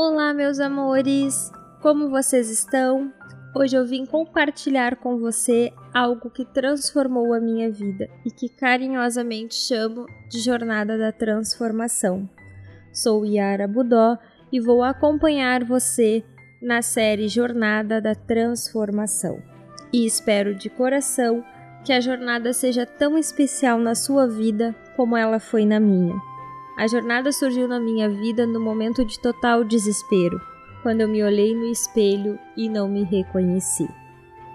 Olá, meus amores! Como vocês estão? Hoje eu vim compartilhar com você algo que transformou a minha vida e que carinhosamente chamo de Jornada da Transformação. Sou Yara Budó e vou acompanhar você na série Jornada da Transformação. E espero de coração que a jornada seja tão especial na sua vida como ela foi na minha. A jornada surgiu na minha vida no momento de total desespero, quando eu me olhei no espelho e não me reconheci.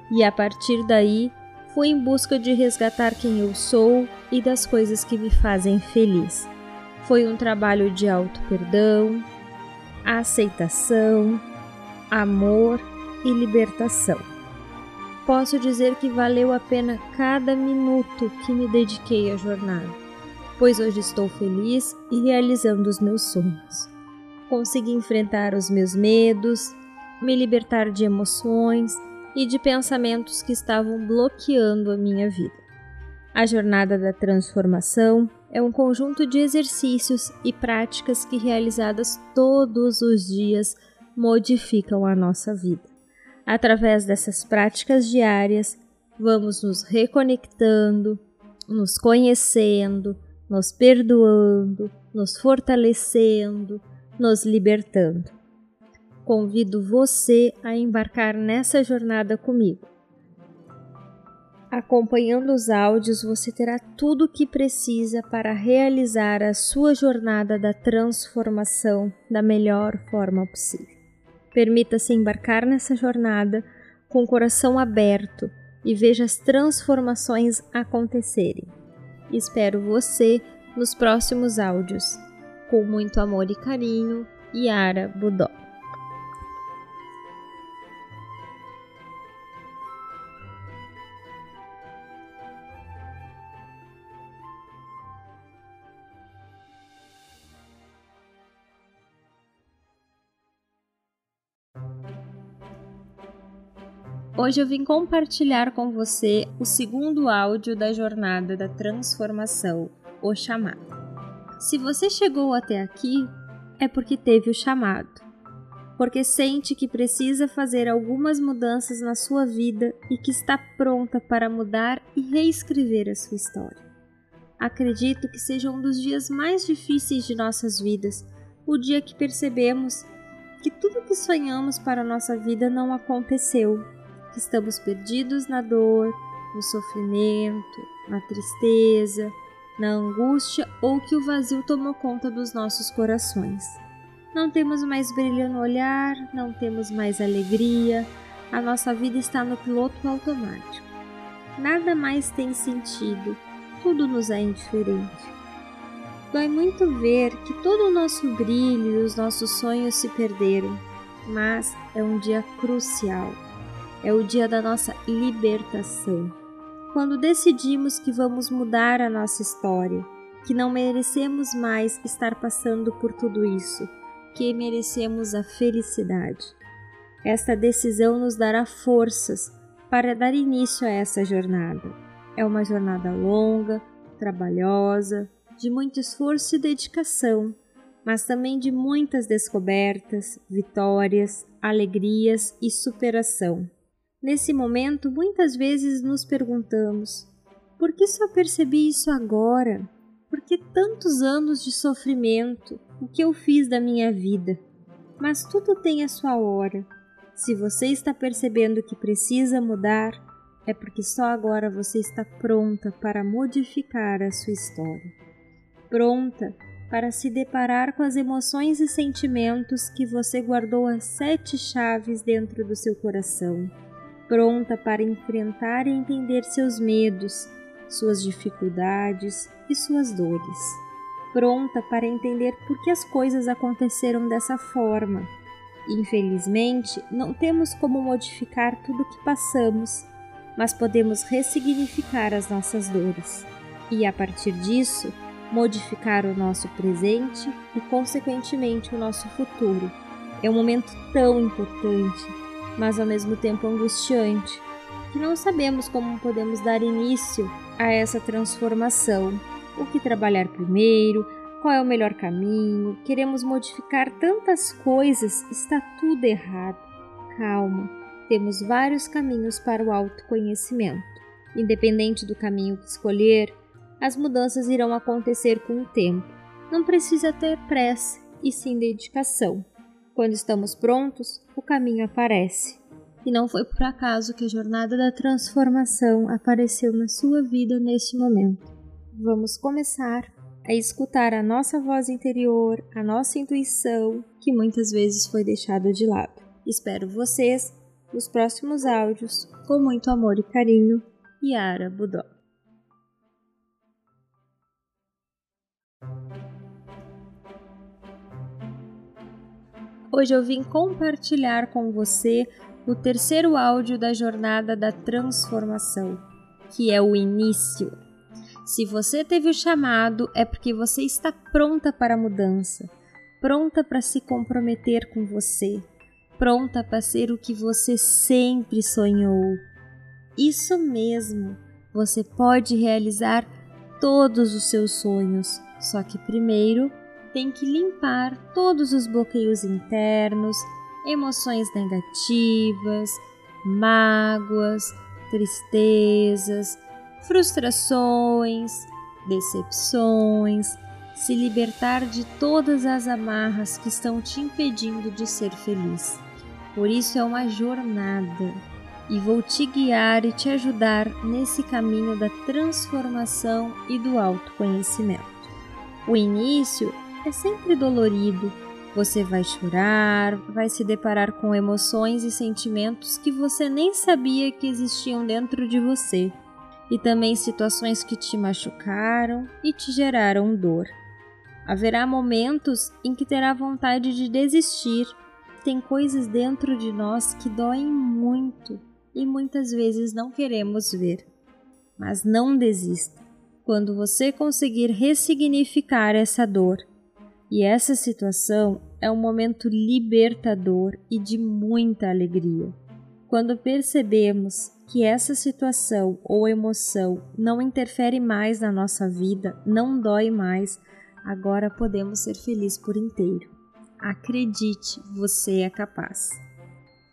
E a partir daí, fui em busca de resgatar quem eu sou e das coisas que me fazem feliz. Foi um trabalho de auto-perdão, aceitação, amor e libertação. Posso dizer que valeu a pena cada minuto que me dediquei à jornada pois hoje estou feliz e realizando os meus sonhos. Consegui enfrentar os meus medos, me libertar de emoções e de pensamentos que estavam bloqueando a minha vida. A jornada da transformação é um conjunto de exercícios e práticas que, realizadas todos os dias, modificam a nossa vida. Através dessas práticas diárias, vamos nos reconectando, nos conhecendo, nos perdoando, nos fortalecendo, nos libertando. Convido você a embarcar nessa jornada comigo. Acompanhando os áudios, você terá tudo o que precisa para realizar a sua jornada da transformação da melhor forma possível. Permita-se embarcar nessa jornada com o coração aberto e veja as transformações acontecerem. Espero você nos próximos áudios. Com muito amor e carinho, Yara Budó. Hoje eu vim compartilhar com você o segundo áudio da jornada da transformação, o chamado. Se você chegou até aqui, é porque teve o chamado, porque sente que precisa fazer algumas mudanças na sua vida e que está pronta para mudar e reescrever a sua história. Acredito que seja um dos dias mais difíceis de nossas vidas, o dia que percebemos que tudo que sonhamos para a nossa vida não aconteceu que estamos perdidos na dor, no sofrimento, na tristeza, na angústia ou que o vazio tomou conta dos nossos corações. Não temos mais brilho no olhar, não temos mais alegria, a nossa vida está no piloto automático. Nada mais tem sentido, tudo nos é indiferente. Dói muito ver que todo o nosso brilho e os nossos sonhos se perderam, mas é um dia crucial é o dia da nossa libertação. Quando decidimos que vamos mudar a nossa história, que não merecemos mais estar passando por tudo isso, que merecemos a felicidade. Esta decisão nos dará forças para dar início a essa jornada. É uma jornada longa, trabalhosa, de muito esforço e dedicação, mas também de muitas descobertas, vitórias, alegrias e superação. Nesse momento, muitas vezes nos perguntamos: por que só percebi isso agora? Por que tantos anos de sofrimento? O que eu fiz da minha vida? Mas tudo tem a sua hora. Se você está percebendo que precisa mudar, é porque só agora você está pronta para modificar a sua história. Pronta para se deparar com as emoções e sentimentos que você guardou as sete chaves dentro do seu coração pronta para enfrentar e entender seus medos, suas dificuldades e suas dores. Pronta para entender por que as coisas aconteceram dessa forma. Infelizmente, não temos como modificar tudo o que passamos, mas podemos ressignificar as nossas dores e, a partir disso, modificar o nosso presente e, consequentemente, o nosso futuro. É um momento tão importante mas ao mesmo tempo angustiante, que não sabemos como podemos dar início a essa transformação, o que trabalhar primeiro, qual é o melhor caminho, queremos modificar tantas coisas, está tudo errado. Calma, temos vários caminhos para o autoconhecimento. Independente do caminho que escolher, as mudanças irão acontecer com o tempo. Não precisa ter pressa e sim dedicação. Quando estamos prontos, o caminho aparece. E não foi por acaso que a jornada da transformação apareceu na sua vida neste momento. Vamos começar a escutar a nossa voz interior, a nossa intuição, que muitas vezes foi deixada de lado. Espero vocês nos próximos áudios, com muito amor e carinho, Yara Budó. Hoje eu vim compartilhar com você o terceiro áudio da jornada da transformação, que é o início. Se você teve o chamado, é porque você está pronta para a mudança, pronta para se comprometer com você, pronta para ser o que você sempre sonhou. Isso mesmo, você pode realizar todos os seus sonhos, só que primeiro tem que limpar todos os bloqueios internos, emoções negativas, mágoas, tristezas, frustrações, decepções, se libertar de todas as amarras que estão te impedindo de ser feliz. Por isso é uma jornada e vou te guiar e te ajudar nesse caminho da transformação e do autoconhecimento. O início é sempre dolorido. Você vai chorar, vai se deparar com emoções e sentimentos que você nem sabia que existiam dentro de você, e também situações que te machucaram e te geraram dor. Haverá momentos em que terá vontade de desistir. Tem coisas dentro de nós que doem muito e muitas vezes não queremos ver. Mas não desista. Quando você conseguir ressignificar essa dor e essa situação é um momento libertador e de muita alegria. Quando percebemos que essa situação ou emoção não interfere mais na nossa vida, não dói mais, agora podemos ser felizes por inteiro. Acredite, você é capaz.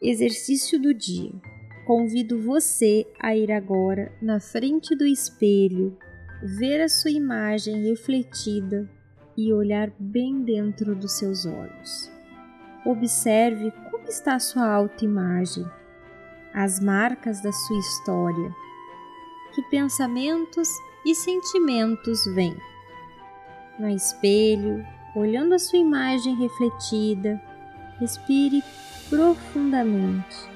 Exercício do dia. Convido você a ir agora na frente do espelho, ver a sua imagem refletida e olhar bem dentro dos seus olhos. Observe como está sua autoimagem, as marcas da sua história. Que pensamentos e sentimentos vêm? No espelho, olhando a sua imagem refletida, respire profundamente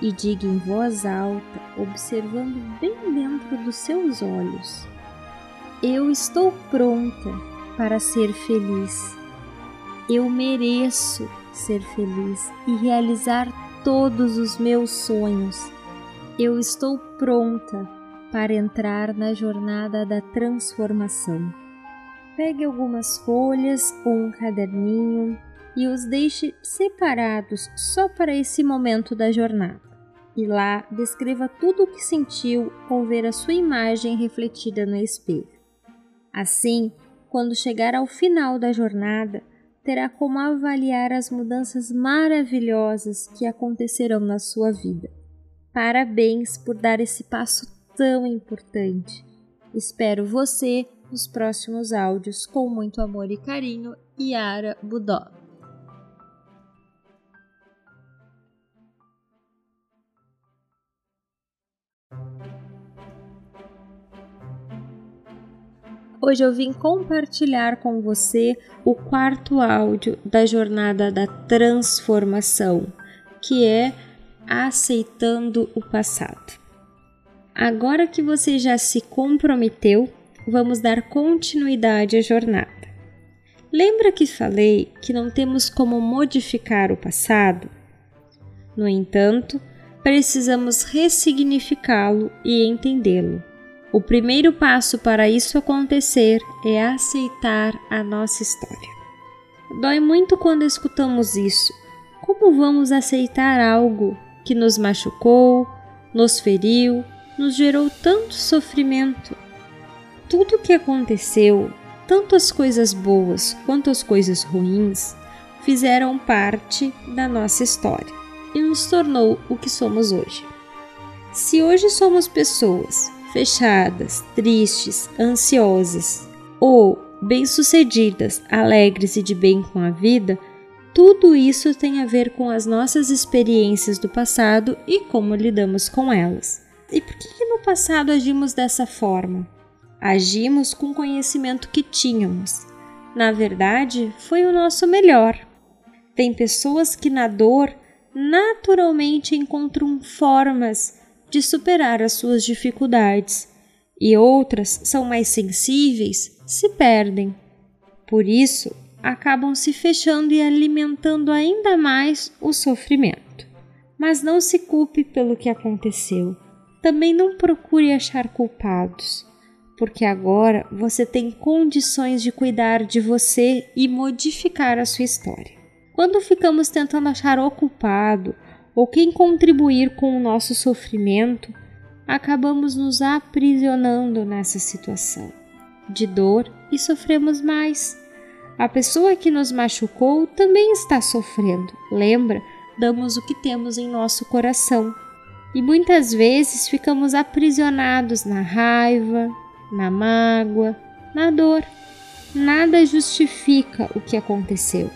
e diga em voz alta, observando bem dentro dos seus olhos: Eu estou pronta para ser feliz. Eu mereço ser feliz e realizar todos os meus sonhos. Eu estou pronta para entrar na jornada da transformação. Pegue algumas folhas ou um caderninho e os deixe separados só para esse momento da jornada. E lá descreva tudo o que sentiu ao ver a sua imagem refletida no espelho. Assim, quando chegar ao final da jornada, terá como avaliar as mudanças maravilhosas que acontecerão na sua vida. Parabéns por dar esse passo tão importante. Espero você nos próximos áudios com muito amor e carinho, Yara Budó. Hoje eu vim compartilhar com você o quarto áudio da jornada da transformação, que é aceitando o passado. Agora que você já se comprometeu, vamos dar continuidade à jornada. Lembra que falei que não temos como modificar o passado? No entanto, precisamos ressignificá-lo e entendê-lo. O primeiro passo para isso acontecer é aceitar a nossa história. Dói muito quando escutamos isso. Como vamos aceitar algo que nos machucou, nos feriu, nos gerou tanto sofrimento? Tudo o que aconteceu tanto as coisas boas quanto as coisas ruins fizeram parte da nossa história e nos tornou o que somos hoje. Se hoje somos pessoas fechadas, tristes, ansiosas ou bem-sucedidas, alegres e de bem com a vida, tudo isso tem a ver com as nossas experiências do passado e como lidamos com elas. E por que, que no passado agimos dessa forma? Agimos com o conhecimento que tínhamos. Na verdade, foi o nosso melhor. Tem pessoas que na dor naturalmente encontram formas de superar as suas dificuldades, e outras são mais sensíveis, se perdem. Por isso, acabam se fechando e alimentando ainda mais o sofrimento. Mas não se culpe pelo que aconteceu. Também não procure achar culpados, porque agora você tem condições de cuidar de você e modificar a sua história. Quando ficamos tentando achar o culpado ou quem contribuir com o nosso sofrimento, acabamos nos aprisionando nessa situação de dor e sofremos mais. A pessoa que nos machucou também está sofrendo. Lembra? Damos o que temos em nosso coração. E muitas vezes ficamos aprisionados na raiva, na mágoa, na dor. Nada justifica o que aconteceu.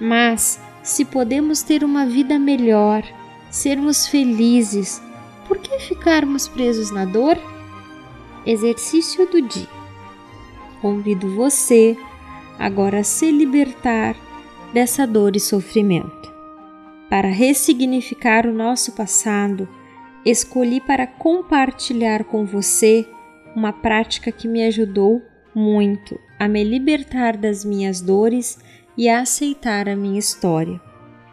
Mas se podemos ter uma vida melhor, sermos felizes, por que ficarmos presos na dor? Exercício do dia. Convido você agora a se libertar dessa dor e sofrimento. Para ressignificar o nosso passado, escolhi para compartilhar com você uma prática que me ajudou muito a me libertar das minhas dores e a aceitar a minha história.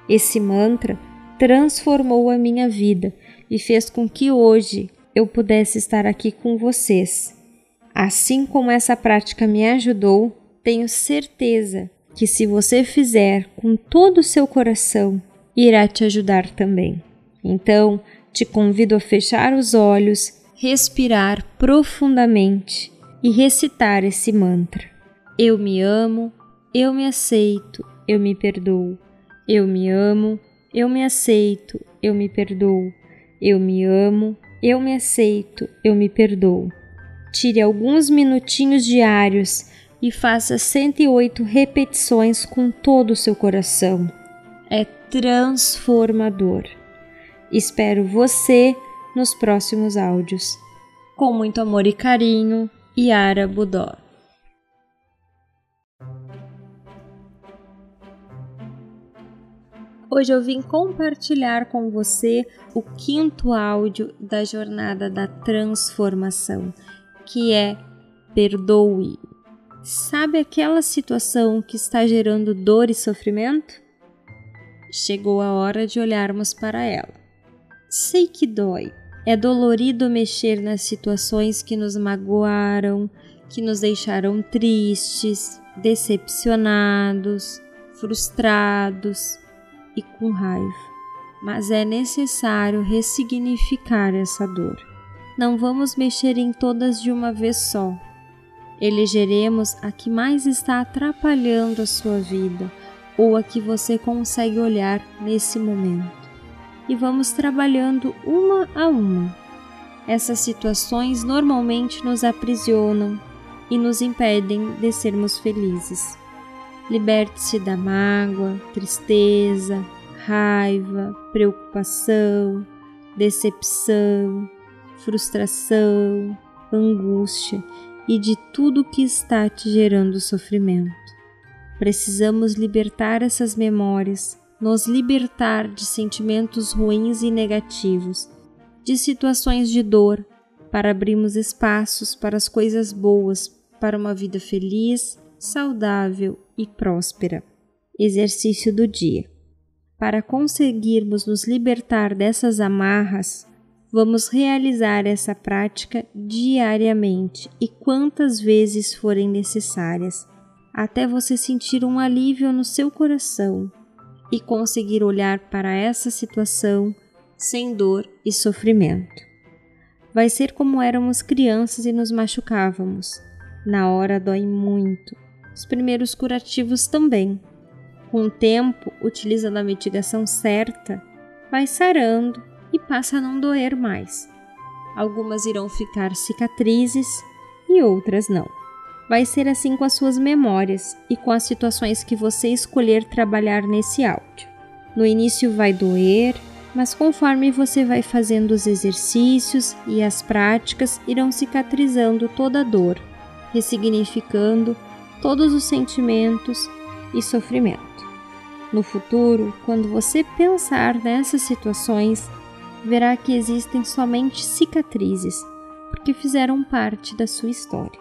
Esse mantra transformou a minha vida e fez com que hoje eu pudesse estar aqui com vocês. Assim como essa prática me ajudou, tenho certeza que se você fizer com todo o seu coração, irá te ajudar também. Então, te convido a fechar os olhos, respirar profundamente e recitar esse mantra. Eu me amo, eu me aceito, eu me perdoo. Eu me amo, eu me aceito, eu me perdoo. Eu me amo, eu me aceito, eu me perdoo. Tire alguns minutinhos diários e faça 108 repetições com todo o seu coração. É transformador. Espero você nos próximos áudios. Com muito amor e carinho, Yara Budó. Hoje eu vim compartilhar com você o quinto áudio da jornada da transformação, que é perdoe. Sabe aquela situação que está gerando dor e sofrimento? Chegou a hora de olharmos para ela. Sei que dói. É dolorido mexer nas situações que nos magoaram, que nos deixaram tristes, decepcionados, frustrados e com raiva. Mas é necessário ressignificar essa dor. Não vamos mexer em todas de uma vez só. Elegeremos a que mais está atrapalhando a sua vida ou a que você consegue olhar nesse momento. E vamos trabalhando uma a uma. Essas situações normalmente nos aprisionam e nos impedem de sermos felizes. Liberte-se da mágoa, tristeza, raiva, preocupação, decepção, frustração, angústia e de tudo que está te gerando sofrimento. Precisamos libertar essas memórias, nos libertar de sentimentos ruins e negativos, de situações de dor, para abrirmos espaços para as coisas boas, para uma vida feliz, saudável e próspera. Exercício do dia. Para conseguirmos nos libertar dessas amarras, vamos realizar essa prática diariamente e quantas vezes forem necessárias, até você sentir um alívio no seu coração e conseguir olhar para essa situação sem dor e sofrimento. Vai ser como éramos crianças e nos machucávamos Na hora dói muito. Os primeiros curativos também. Com o tempo, utilizando a mitigação certa, vai sarando e passa a não doer mais. Algumas irão ficar cicatrizes e outras não. Vai ser assim com as suas memórias e com as situações que você escolher trabalhar nesse áudio. No início vai doer, mas conforme você vai fazendo os exercícios e as práticas, irão cicatrizando toda a dor, ressignificando todos os sentimentos e sofrimento. No futuro, quando você pensar nessas situações, verá que existem somente cicatrizes, porque fizeram parte da sua história.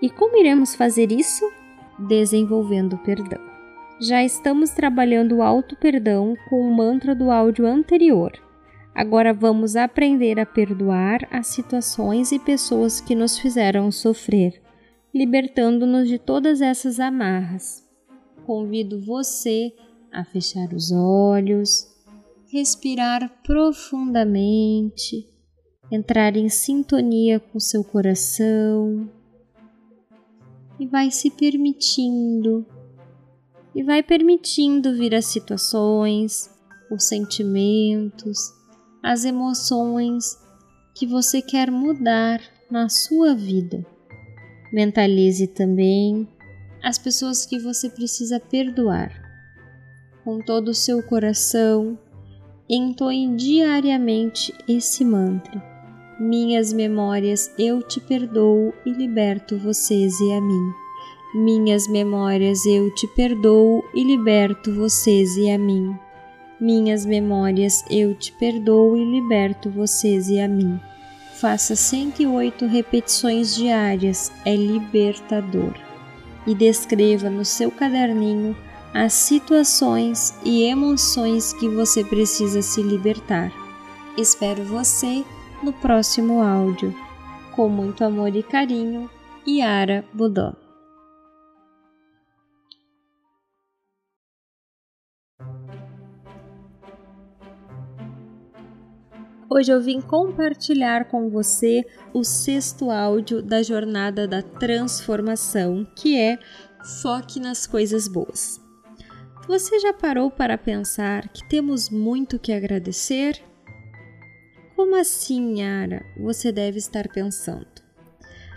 E como iremos fazer isso? Desenvolvendo o perdão. Já estamos trabalhando o auto-perdão com o mantra do áudio anterior. Agora vamos aprender a perdoar as situações e pessoas que nos fizeram sofrer, libertando-nos de todas essas amarras. Convido você a fechar os olhos, respirar profundamente, entrar em sintonia com seu coração e vai se permitindo e vai permitindo vir as situações, os sentimentos, as emoções que você quer mudar na sua vida. Mentalize também as pessoas que você precisa perdoar. Com todo o seu coração, entoe diariamente esse mantra. Minhas memórias, eu te perdoo e liberto vocês e a mim. Minhas memórias, eu te perdoo e liberto vocês e a mim. Minhas memórias, eu te perdoo e liberto vocês e a mim. Faça 108 repetições diárias, é libertador. E descreva no seu caderninho as situações e emoções que você precisa se libertar. Espero você no próximo áudio. Com muito amor e carinho, Yara Budó. Hoje eu vim compartilhar com você o sexto áudio da jornada da transformação, que é Foque nas coisas boas. Você já parou para pensar que temos muito que agradecer? Como assim, Yara? Você deve estar pensando.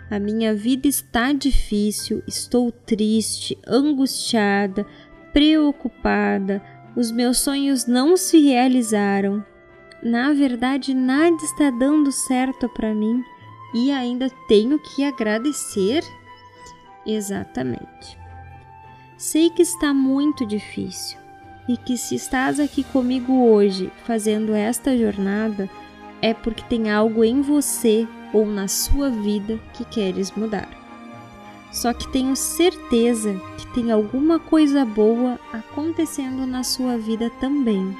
A minha vida está difícil, estou triste, angustiada, preocupada, os meus sonhos não se realizaram, na verdade nada está dando certo para mim e ainda tenho que agradecer? Exatamente. Sei que está muito difícil e que se estás aqui comigo hoje fazendo esta jornada é porque tem algo em você ou na sua vida que queres mudar. Só que tenho certeza que tem alguma coisa boa acontecendo na sua vida também.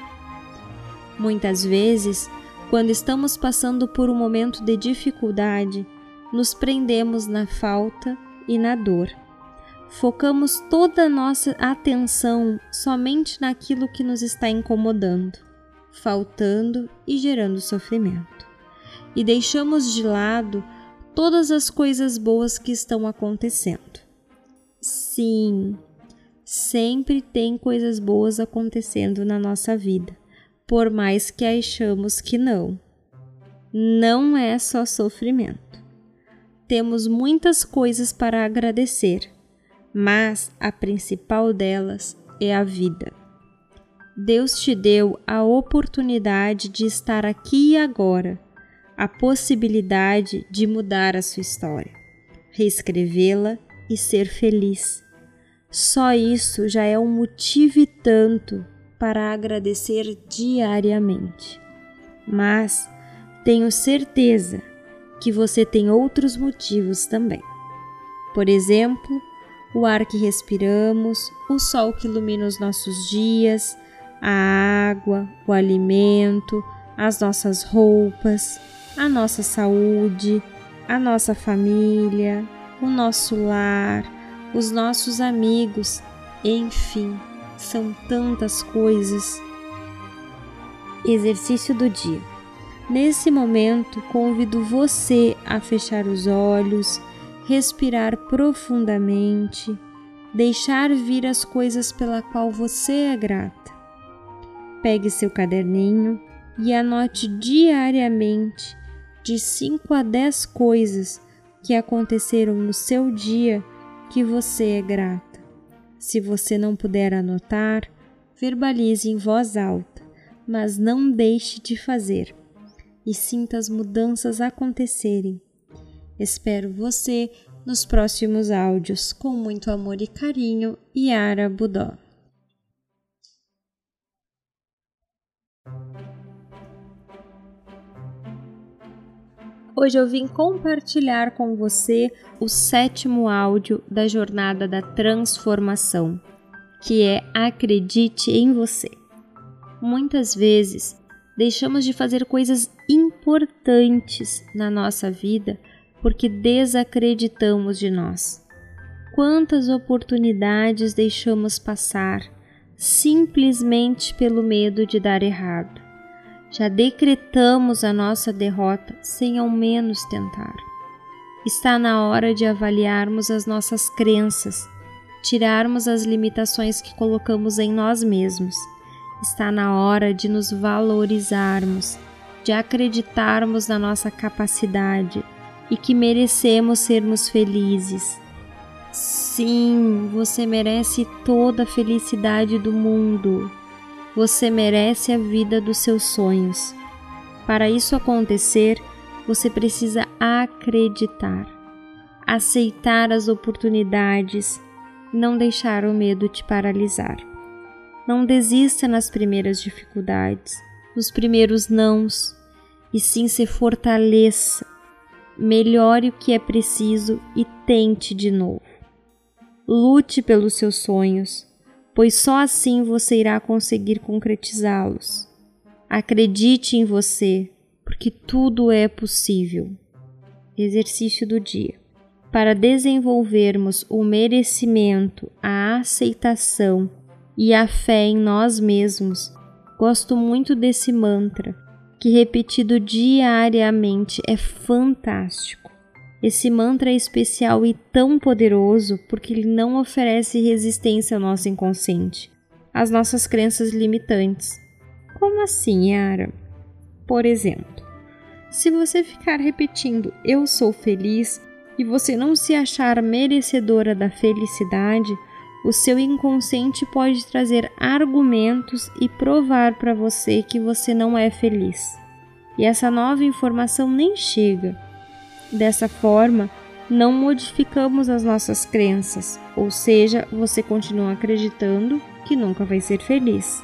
Muitas vezes, quando estamos passando por um momento de dificuldade, nos prendemos na falta e na dor. Focamos toda a nossa atenção somente naquilo que nos está incomodando, faltando e gerando sofrimento. E deixamos de lado todas as coisas boas que estão acontecendo. Sim, sempre tem coisas boas acontecendo na nossa vida por mais que achamos que não. Não é só sofrimento. Temos muitas coisas para agradecer, mas a principal delas é a vida. Deus te deu a oportunidade de estar aqui e agora, a possibilidade de mudar a sua história, reescrevê-la e ser feliz. Só isso já é um motivo e tanto para agradecer diariamente. Mas tenho certeza que você tem outros motivos também. Por exemplo, o ar que respiramos, o sol que ilumina os nossos dias, a água, o alimento, as nossas roupas, a nossa saúde, a nossa família, o nosso lar, os nossos amigos, enfim são tantas coisas. Exercício do dia. Nesse momento, convido você a fechar os olhos, respirar profundamente, deixar vir as coisas pela qual você é grata. Pegue seu caderninho e anote diariamente de 5 a 10 coisas que aconteceram no seu dia que você é grata. Se você não puder anotar, verbalize em voz alta, mas não deixe de fazer e sinta as mudanças acontecerem. Espero você nos próximos áudios com muito amor e carinho, Yara Budó. Hoje eu vim compartilhar com você o sétimo áudio da jornada da transformação, que é Acredite em você. Muitas vezes deixamos de fazer coisas importantes na nossa vida porque desacreditamos de nós. Quantas oportunidades deixamos passar simplesmente pelo medo de dar errado? Já decretamos a nossa derrota sem ao menos tentar. Está na hora de avaliarmos as nossas crenças, tirarmos as limitações que colocamos em nós mesmos. Está na hora de nos valorizarmos, de acreditarmos na nossa capacidade e que merecemos sermos felizes. Sim, você merece toda a felicidade do mundo. Você merece a vida dos seus sonhos. Para isso acontecer, você precisa acreditar, aceitar as oportunidades, não deixar o medo te paralisar. Não desista nas primeiras dificuldades, nos primeiros nãos, e sim se fortaleça, melhore o que é preciso e tente de novo. Lute pelos seus sonhos pois só assim você irá conseguir concretizá-los. Acredite em você, porque tudo é possível. Exercício do dia. Para desenvolvermos o merecimento, a aceitação e a fé em nós mesmos, gosto muito desse mantra, que repetido diariamente é fantástico. Esse mantra é especial e tão poderoso porque ele não oferece resistência ao nosso inconsciente, às nossas crenças limitantes. Como assim, Yara? Por exemplo, se você ficar repetindo eu sou feliz e você não se achar merecedora da felicidade, o seu inconsciente pode trazer argumentos e provar para você que você não é feliz. E essa nova informação nem chega Dessa forma, não modificamos as nossas crenças, ou seja, você continua acreditando que nunca vai ser feliz.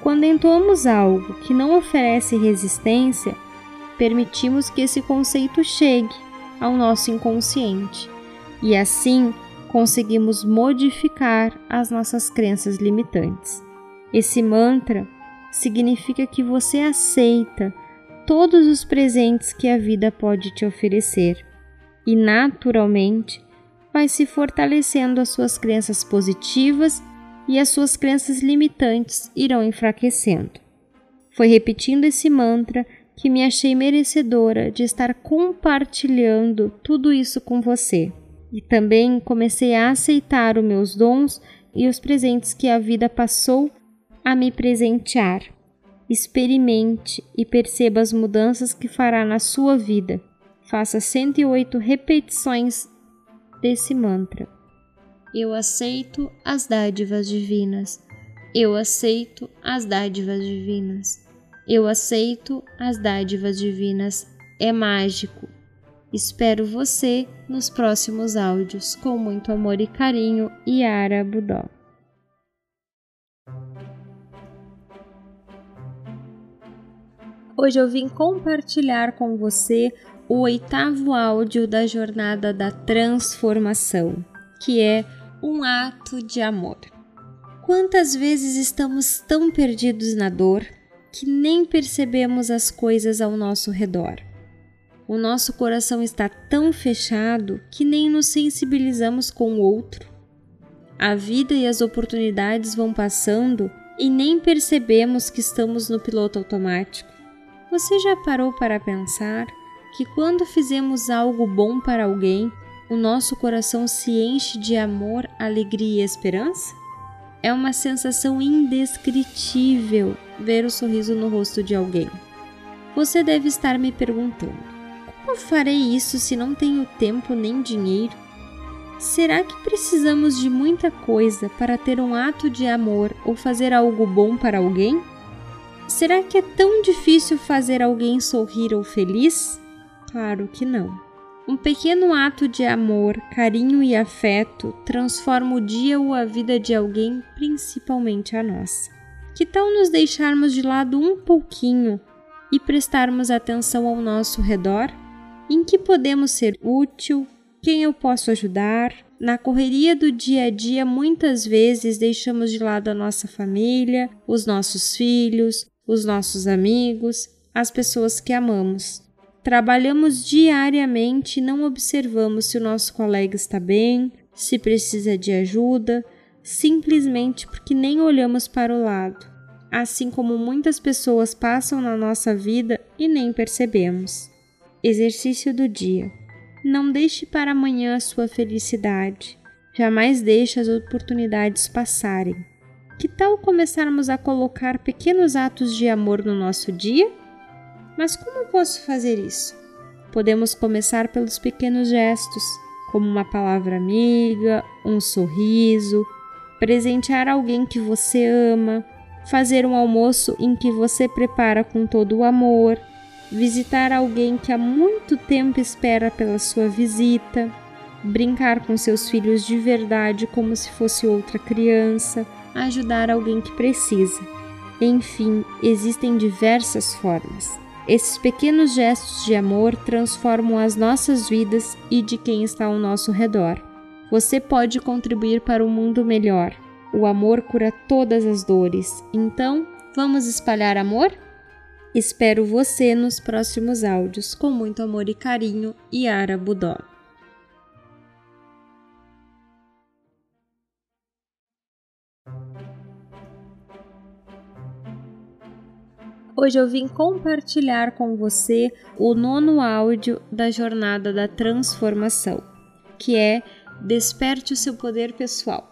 Quando entoamos algo que não oferece resistência, permitimos que esse conceito chegue ao nosso inconsciente e assim conseguimos modificar as nossas crenças limitantes. Esse mantra significa que você aceita todos os presentes que a vida pode te oferecer e, naturalmente, vai se fortalecendo as suas crenças positivas e as suas crenças limitantes irão enfraquecendo. Foi repetindo esse mantra que me achei merecedora de estar compartilhando tudo isso com você. E também comecei a aceitar os meus dons e os presentes que a vida passou a me presentear experimente e perceba as mudanças que fará na sua vida. Faça 108 repetições desse mantra. Eu aceito as dádivas divinas. Eu aceito as dádivas divinas. Eu aceito as dádivas divinas. É mágico. Espero você nos próximos áudios. Com muito amor e carinho, Yara Budó. Hoje eu vim compartilhar com você o oitavo áudio da jornada da transformação, que é um ato de amor. Quantas vezes estamos tão perdidos na dor que nem percebemos as coisas ao nosso redor? O nosso coração está tão fechado que nem nos sensibilizamos com o outro. A vida e as oportunidades vão passando e nem percebemos que estamos no piloto automático. Você já parou para pensar que quando fizemos algo bom para alguém, o nosso coração se enche de amor, alegria e esperança? É uma sensação indescritível ver o sorriso no rosto de alguém. Você deve estar me perguntando: como farei isso se não tenho tempo nem dinheiro? Será que precisamos de muita coisa para ter um ato de amor ou fazer algo bom para alguém? Será que é tão difícil fazer alguém sorrir ou feliz? Claro que não. Um pequeno ato de amor, carinho e afeto transforma o dia ou a vida de alguém, principalmente a nossa. Que tal nos deixarmos de lado um pouquinho e prestarmos atenção ao nosso redor? Em que podemos ser útil, quem eu posso ajudar? Na correria do dia a dia, muitas vezes deixamos de lado a nossa família, os nossos filhos, os nossos amigos, as pessoas que amamos. Trabalhamos diariamente e não observamos se o nosso colega está bem, se precisa de ajuda, simplesmente porque nem olhamos para o lado. Assim como muitas pessoas passam na nossa vida e nem percebemos. Exercício do dia. Não deixe para amanhã a sua felicidade. Jamais deixe as oportunidades passarem. Que tal começarmos a colocar pequenos atos de amor no nosso dia? Mas como posso fazer isso? Podemos começar pelos pequenos gestos, como uma palavra amiga, um sorriso, presentear alguém que você ama, fazer um almoço em que você prepara com todo o amor, visitar alguém que há muito tempo espera pela sua visita, brincar com seus filhos de verdade como se fosse outra criança, ajudar alguém que precisa. Enfim, existem diversas formas. Esses pequenos gestos de amor transformam as nossas vidas e de quem está ao nosso redor. Você pode contribuir para um mundo melhor. O amor cura todas as dores. Então, vamos espalhar amor? Espero você nos próximos áudios. Com muito amor e carinho, Yara Budó. Hoje eu vim compartilhar com você o nono áudio da jornada da transformação, que é Desperte o seu poder pessoal.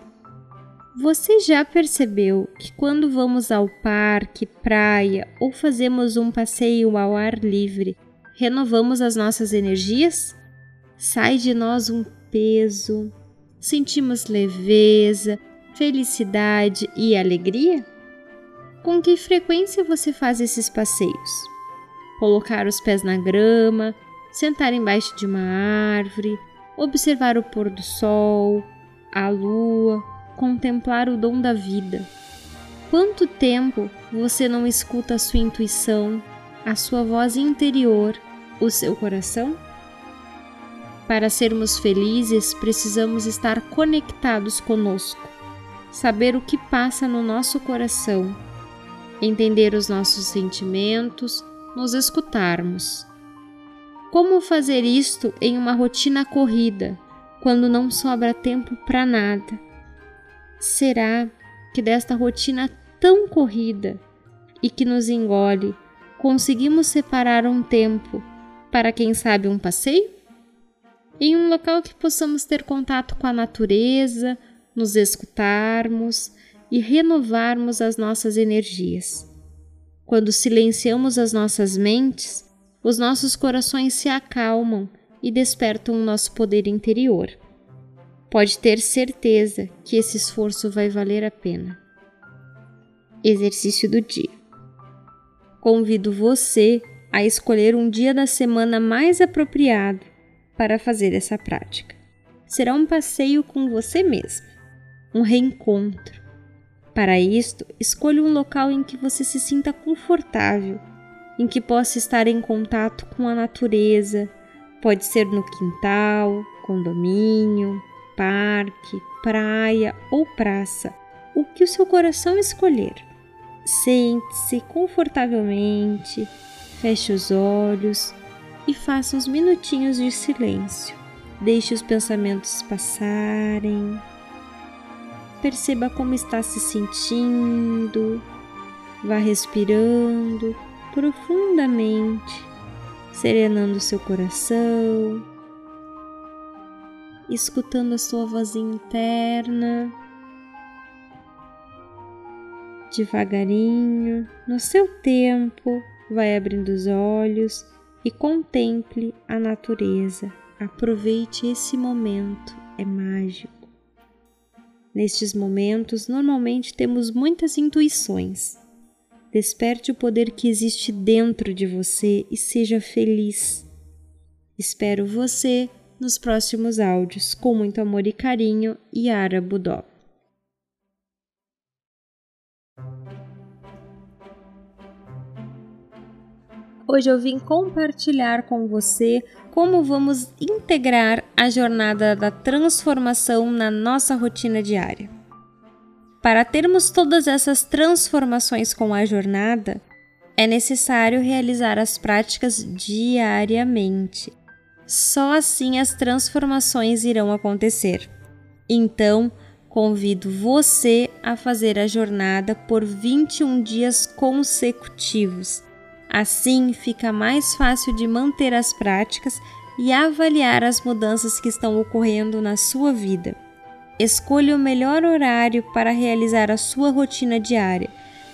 Você já percebeu que quando vamos ao parque, praia ou fazemos um passeio ao ar livre, renovamos as nossas energias? Sai de nós um peso, sentimos leveza, felicidade e alegria? Com que frequência você faz esses passeios? Colocar os pés na grama, sentar embaixo de uma árvore, observar o pôr do sol, a lua contemplar o dom da vida. Quanto tempo você não escuta a sua intuição, a sua voz interior, o seu coração? Para sermos felizes, precisamos estar conectados conosco, saber o que passa no nosso coração, entender os nossos sentimentos, nos escutarmos. Como fazer isto em uma rotina corrida, quando não sobra tempo para nada? Será que desta rotina tão corrida e que nos engole, conseguimos separar um tempo para, quem sabe, um passeio? Em um local que possamos ter contato com a natureza, nos escutarmos e renovarmos as nossas energias. Quando silenciamos as nossas mentes, os nossos corações se acalmam e despertam o nosso poder interior pode ter certeza que esse esforço vai valer a pena. Exercício do dia. Convido você a escolher um dia da semana mais apropriado para fazer essa prática. Será um passeio com você mesmo, um reencontro. Para isto, escolha um local em que você se sinta confortável, em que possa estar em contato com a natureza. Pode ser no quintal, condomínio, parque, praia ou praça, o que o seu coração escolher. Sente-se confortavelmente, feche os olhos e faça uns minutinhos de silêncio. Deixe os pensamentos passarem. Perceba como está se sentindo. Vá respirando profundamente, serenando seu coração escutando a sua vozinha interna. Devagarinho, no seu tempo, vai abrindo os olhos e contemple a natureza. Aproveite esse momento, é mágico. Nestes momentos, normalmente temos muitas intuições. Desperte o poder que existe dentro de você e seja feliz. Espero você nos próximos áudios. Com muito amor e carinho, Yara Budó. Hoje eu vim compartilhar com você como vamos integrar a jornada da transformação na nossa rotina diária. Para termos todas essas transformações com a jornada, é necessário realizar as práticas diariamente. Só assim as transformações irão acontecer. Então, convido você a fazer a jornada por 21 dias consecutivos. Assim, fica mais fácil de manter as práticas e avaliar as mudanças que estão ocorrendo na sua vida. Escolha o melhor horário para realizar a sua rotina diária.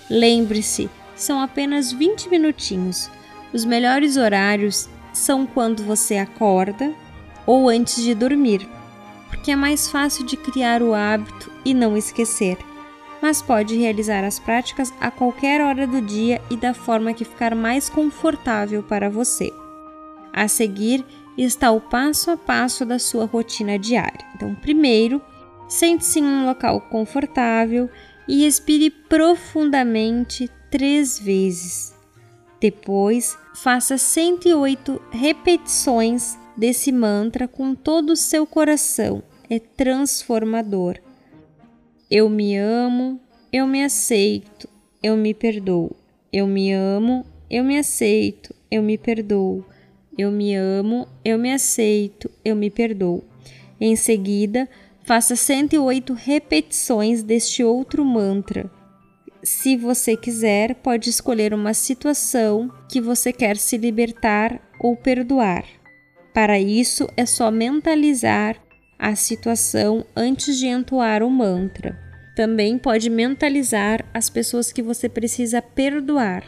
Lembre-se, são apenas 20 minutinhos. Os melhores horários são quando você acorda ou antes de dormir, porque é mais fácil de criar o hábito e não esquecer. Mas pode realizar as práticas a qualquer hora do dia e da forma que ficar mais confortável para você. A seguir está o passo a passo da sua rotina diária. Então, primeiro, sente-se em um local confortável e respire profundamente três vezes. Depois, faça 108 repetições desse mantra com todo o seu coração. É transformador. Eu me amo, eu me aceito, eu me perdoo. Eu me amo, eu me aceito, eu me perdoo. Eu me amo, eu me aceito, eu me perdoo. Em seguida, faça 108 repetições deste outro mantra se você quiser, pode escolher uma situação que você quer se libertar ou perdoar. Para isso, é só mentalizar a situação antes de entoar o mantra. Também pode mentalizar as pessoas que você precisa perdoar.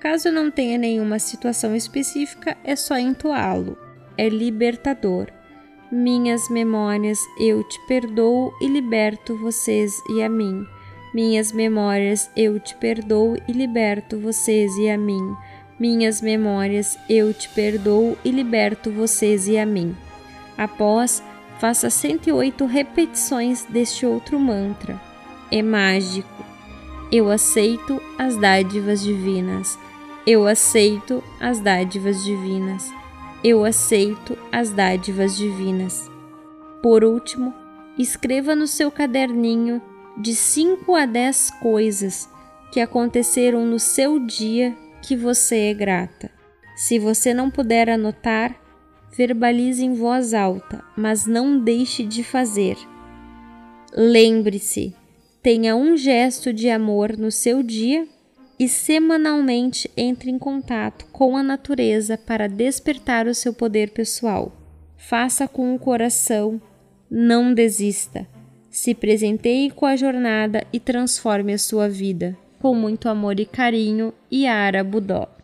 Caso não tenha nenhuma situação específica, é só entoá-lo. É libertador. Minhas memórias, eu te perdoo e liberto vocês e a mim minhas memórias, eu te perdoo e liberto vocês e a mim. Minhas memórias, eu te perdoo e liberto vocês e a mim. Após, faça 108 repetições deste outro mantra. É mágico. Eu aceito as dádivas divinas. Eu aceito as dádivas divinas. Eu aceito as dádivas divinas. Por último, escreva no seu caderninho de 5 a 10 coisas que aconteceram no seu dia que você é grata. Se você não puder anotar, verbalize em voz alta, mas não deixe de fazer. Lembre-se, tenha um gesto de amor no seu dia e semanalmente entre em contato com a natureza para despertar o seu poder pessoal. Faça com o coração, não desista. Se presenteie com a jornada e transforme a sua vida. Com muito amor e carinho, Yara Budó.